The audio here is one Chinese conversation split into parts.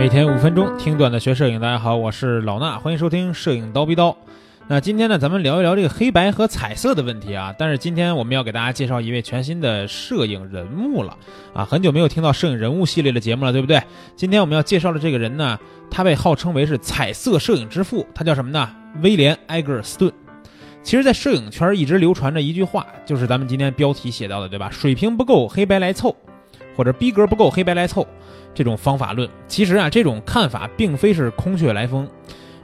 每天五分钟听段子学摄影，大家好，我是老衲，欢迎收听摄影刀逼刀。那今天呢，咱们聊一聊这个黑白和彩色的问题啊。但是今天我们要给大家介绍一位全新的摄影人物了啊，很久没有听到摄影人物系列的节目了，对不对？今天我们要介绍的这个人呢，他被号称为是彩色摄影之父，他叫什么呢？威廉·埃格尔斯顿。其实，在摄影圈一直流传着一句话，就是咱们今天标题写到的，对吧？水平不够，黑白来凑，或者逼格不够，黑白来凑。这种方法论，其实啊，这种看法并非是空穴来风，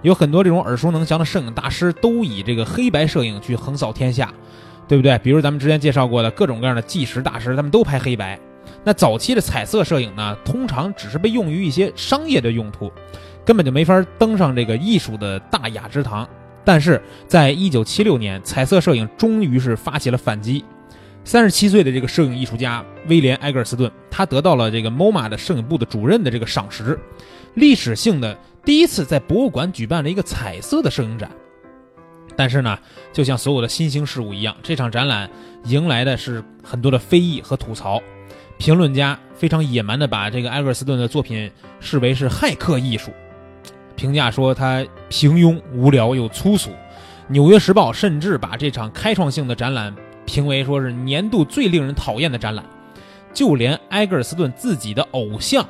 有很多这种耳熟能详的摄影大师都以这个黑白摄影去横扫天下，对不对？比如咱们之前介绍过的各种各样的纪实大师，他们都拍黑白。那早期的彩色摄影呢，通常只是被用于一些商业的用途，根本就没法登上这个艺术的大雅之堂。但是在一九七六年，彩色摄影终于是发起了反击。三十七岁的这个摄影艺术家威廉·埃格尔斯顿，他得到了这个 MoMA 的摄影部的主任的这个赏识，历史性的第一次在博物馆举办了一个彩色的摄影展。但是呢，就像所有的新兴事物一样，这场展览迎来的是很多的非议和吐槽。评论家非常野蛮地把这个埃格尔斯顿的作品视为是骇客艺术，评价说他平庸、无聊又粗俗。纽约时报甚至把这场开创性的展览。评为说是年度最令人讨厌的展览，就连埃格尔斯顿自己的偶像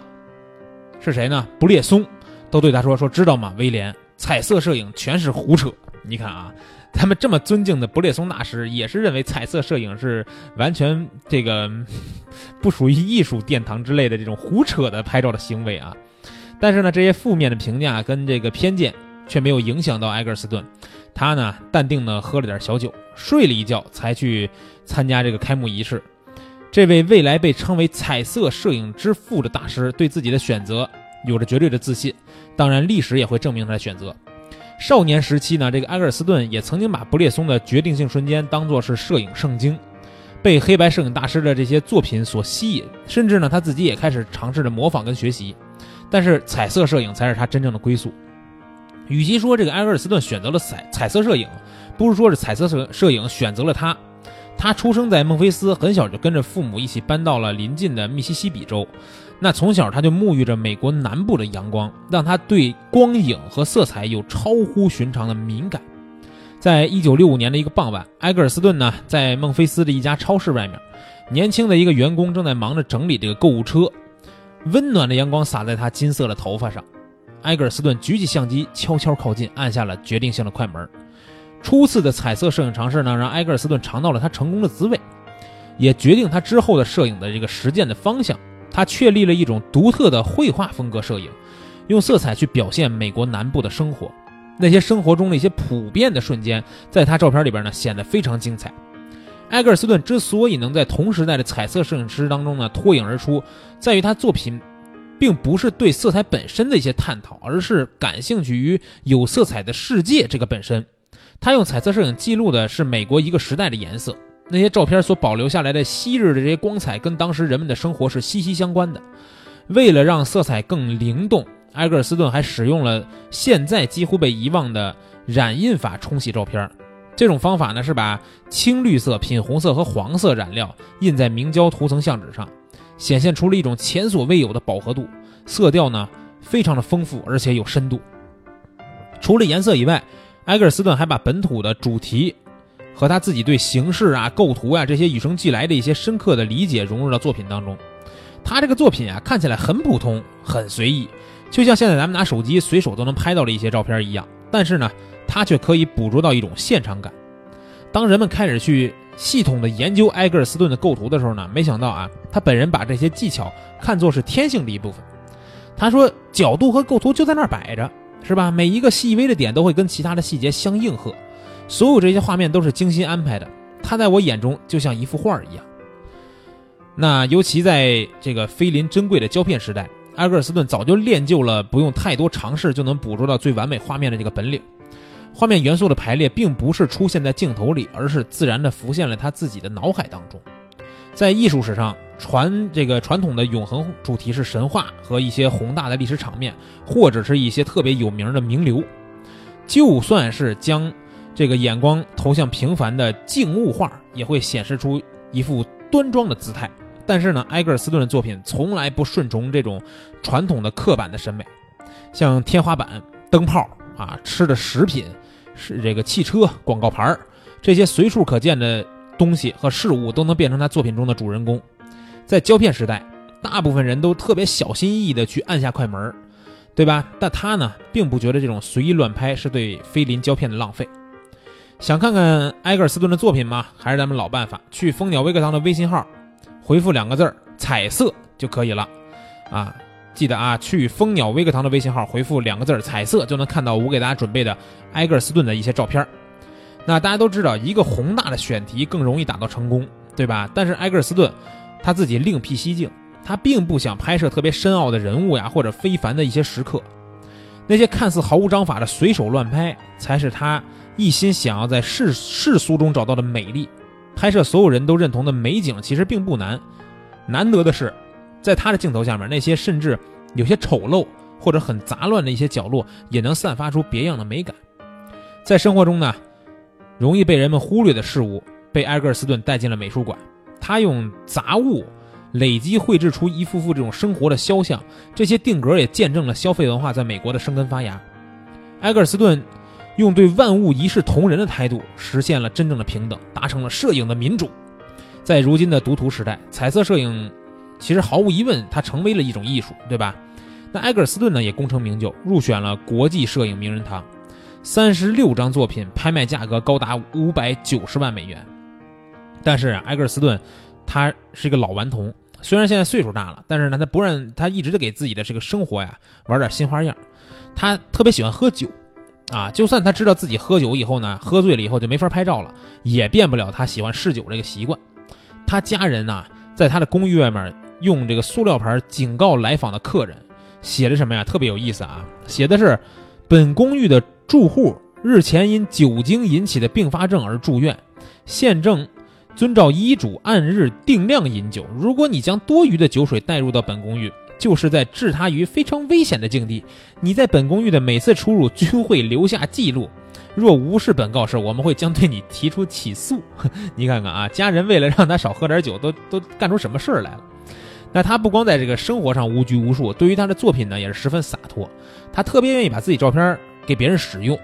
是谁呢？布列松都对他说：“说知道吗，威廉？彩色摄影全是胡扯。你看啊，他们这么尊敬的布列松大师，也是认为彩色摄影是完全这个不属于艺术殿堂之类的这种胡扯的拍照的行为啊。但是呢，这些负面的评价跟这个偏见却没有影响到埃格尔斯顿。”他呢，淡定的喝了点小酒，睡了一觉，才去参加这个开幕仪式。这位未来被称为“彩色摄影之父”的大师，对自己的选择有着绝对的自信。当然，历史也会证明他的选择。少年时期呢，这个埃格尔斯顿也曾经把布列松的决定性瞬间当作是摄影圣经，被黑白摄影大师的这些作品所吸引，甚至呢，他自己也开始尝试着模仿跟学习。但是，彩色摄影才是他真正的归宿。与其说这个埃格尔斯顿选择了彩彩色摄影，不如说是彩色摄摄影选择了他。他出生在孟菲斯，很小就跟着父母一起搬到了邻近的密西西比州。那从小他就沐浴着美国南部的阳光，让他对光影和色彩有超乎寻常的敏感。在一九六五年的一个傍晚，埃格尔斯顿呢在孟菲斯的一家超市外面，年轻的一个员工正在忙着整理这个购物车，温暖的阳光洒在他金色的头发上。埃格尔斯顿举起相机，悄悄靠近，按下了决定性的快门。初次的彩色摄影尝试呢，让埃格尔斯顿尝到了他成功的滋味，也决定他之后的摄影的这个实践的方向。他确立了一种独特的绘画风格摄影，用色彩去表现美国南部的生活，那些生活中的一些普遍的瞬间，在他照片里边呢显得非常精彩。埃格尔斯顿之所以能在同时代的彩色摄影师当中呢脱颖而出，在于他作品。并不是对色彩本身的一些探讨，而是感兴趣于有色彩的世界这个本身。他用彩色摄影记录的是美国一个时代的颜色，那些照片所保留下来的昔日的这些光彩，跟当时人们的生活是息息相关的。为了让色彩更灵动，埃格尔斯顿还使用了现在几乎被遗忘的染印法冲洗照片。这种方法呢，是把青绿色、品红色和黄色染料印在明胶涂层相纸上。显现出了一种前所未有的饱和度，色调呢非常的丰富，而且有深度。除了颜色以外，埃格尔斯顿还把本土的主题和他自己对形式啊、构图啊这些与生俱来的一些深刻的理解融入到作品当中。他这个作品啊看起来很普通、很随意，就像现在咱们拿手机随手都能拍到的一些照片一样。但是呢，他却可以捕捉到一种现场感。当人们开始去。系统的研究埃格尔斯顿的构图的时候呢，没想到啊，他本人把这些技巧看作是天性的一部分。他说，角度和构图就在那儿摆着，是吧？每一个细微的点都会跟其他的细节相应和，所有这些画面都是精心安排的。他在我眼中就像一幅画一样。那尤其在这个菲林珍贵的胶片时代，埃格尔斯顿早就练就了不用太多尝试就能捕捉到最完美画面的这个本领。画面元素的排列并不是出现在镜头里，而是自然地浮现了他自己的脑海当中。在艺术史上，传这个传统的永恒主题是神话和一些宏大的历史场面，或者是一些特别有名的名流。就算是将这个眼光投向平凡的静物画，也会显示出一副端庄的姿态。但是呢，埃格尔斯顿的作品从来不顺从这种传统的刻板的审美。像天花板、灯泡啊、吃的食品、是这个汽车广告牌儿这些随处可见的东西和事物都能变成他作品中的主人公。在胶片时代，大部分人都特别小心翼翼地去按下快门，对吧？但他呢，并不觉得这种随意乱拍是对菲林胶片的浪费。想看看埃格尔斯顿的作品吗？还是咱们老办法，去蜂鸟微课堂的微信号，回复两个字儿“彩色”就可以了。啊，记得啊，去蜂鸟微课堂的微信号回复两个字“彩色”，就能看到我给大家准备的埃格尔斯顿的一些照片。那大家都知道，一个宏大的选题更容易达到成功，对吧？但是埃格尔斯顿他自己另辟蹊径，他并不想拍摄特别深奥的人物呀，或者非凡的一些时刻。那些看似毫无章法的随手乱拍，才是他。一心想要在世世俗中找到的美丽，拍摄所有人都认同的美景，其实并不难。难得的是，在他的镜头下面，那些甚至有些丑陋或者很杂乱的一些角落，也能散发出别样的美感。在生活中呢，容易被人们忽略的事物，被埃格尔斯顿带进了美术馆。他用杂物累积绘制出一幅幅这种生活的肖像，这些定格也见证了消费文化在美国的生根发芽。埃格尔斯顿。用对万物一视同仁的态度，实现了真正的平等，达成了摄影的民主。在如今的读图时代，彩色摄影其实毫无疑问，它成为了一种艺术，对吧？那埃格尔斯顿呢，也功成名就，入选了国际摄影名人堂，三十六张作品拍卖价格高达五百九十万美元。但是埃格尔斯顿他是一个老顽童，虽然现在岁数大了，但是呢，他不让他一直就给自己的这个生活呀玩点新花样。他特别喜欢喝酒。啊，就算他知道自己喝酒以后呢，喝醉了以后就没法拍照了，也变不了他喜欢嗜酒这个习惯。他家人呢，在他的公寓外面用这个塑料牌警告来访的客人，写的什么呀？特别有意思啊，写的是：本公寓的住户日前因酒精引起的并发症而住院，现正遵照医嘱按日定量饮酒。如果你将多余的酒水带入到本公寓，就是在置他于非常危险的境地。你在本公寓的每次出入均会留下记录，若无视本告示，我们会将对你提出起诉。你看看啊，家人为了让他少喝点酒，都都干出什么事儿来了？那他不光在这个生活上无拘无束，对于他的作品呢，也是十分洒脱。他特别愿意把自己照片给别人使用。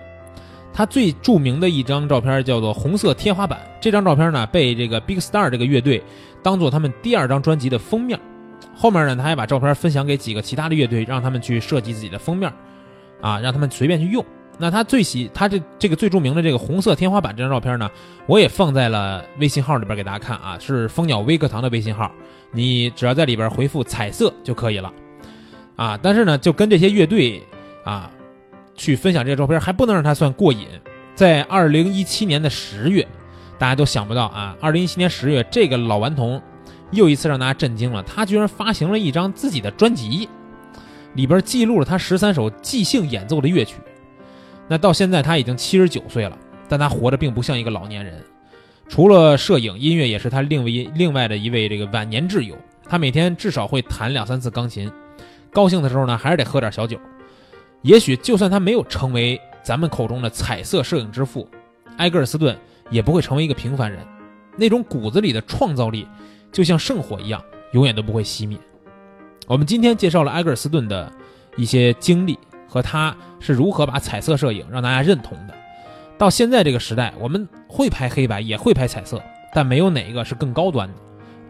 他最著名的一张照片叫做《红色天花板》，这张照片呢，被这个 Big Star 这个乐队当做他们第二张专辑的封面。后面呢，他还把照片分享给几个其他的乐队，让他们去设计自己的封面，啊，让他们随便去用。那他最喜他这这个最著名的这个红色天花板这张照片呢，我也放在了微信号里边给大家看啊，是蜂鸟微课堂的微信号，你只要在里边回复彩色就可以了，啊，但是呢，就跟这些乐队啊去分享这个照片，还不能让他算过瘾。在二零一七年的十月，大家都想不到啊，二零一七年十月这个老顽童。又一次让大家震惊了，他居然发行了一张自己的专辑，里边记录了他十三首即兴演奏的乐曲。那到现在他已经七十九岁了，但他活得并不像一个老年人。除了摄影，音乐也是他另为另外的一位这个晚年挚友。他每天至少会弹两三次钢琴，高兴的时候呢，还是得喝点小酒。也许就算他没有成为咱们口中的彩色摄影之父，埃格尔斯顿也不会成为一个平凡人。那种骨子里的创造力。就像圣火一样，永远都不会熄灭。我们今天介绍了埃格尔斯顿的一些经历和他是如何把彩色摄影让大家认同的。到现在这个时代，我们会拍黑白，也会拍彩色，但没有哪一个是更高端的。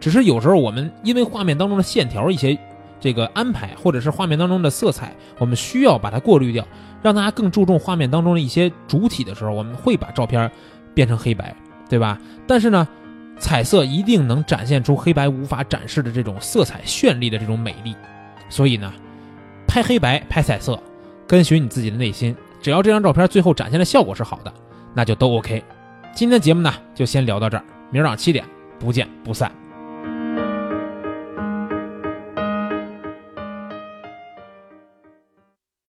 只是有时候我们因为画面当中的线条一些这个安排，或者是画面当中的色彩，我们需要把它过滤掉，让大家更注重画面当中的一些主体的时候，我们会把照片变成黑白，对吧？但是呢？彩色一定能展现出黑白无法展示的这种色彩绚丽的这种美丽，所以呢，拍黑白拍彩色，跟随你自己的内心，只要这张照片最后展现的效果是好的，那就都 OK。今天的节目呢就先聊到这儿，明儿早上七点不见不散。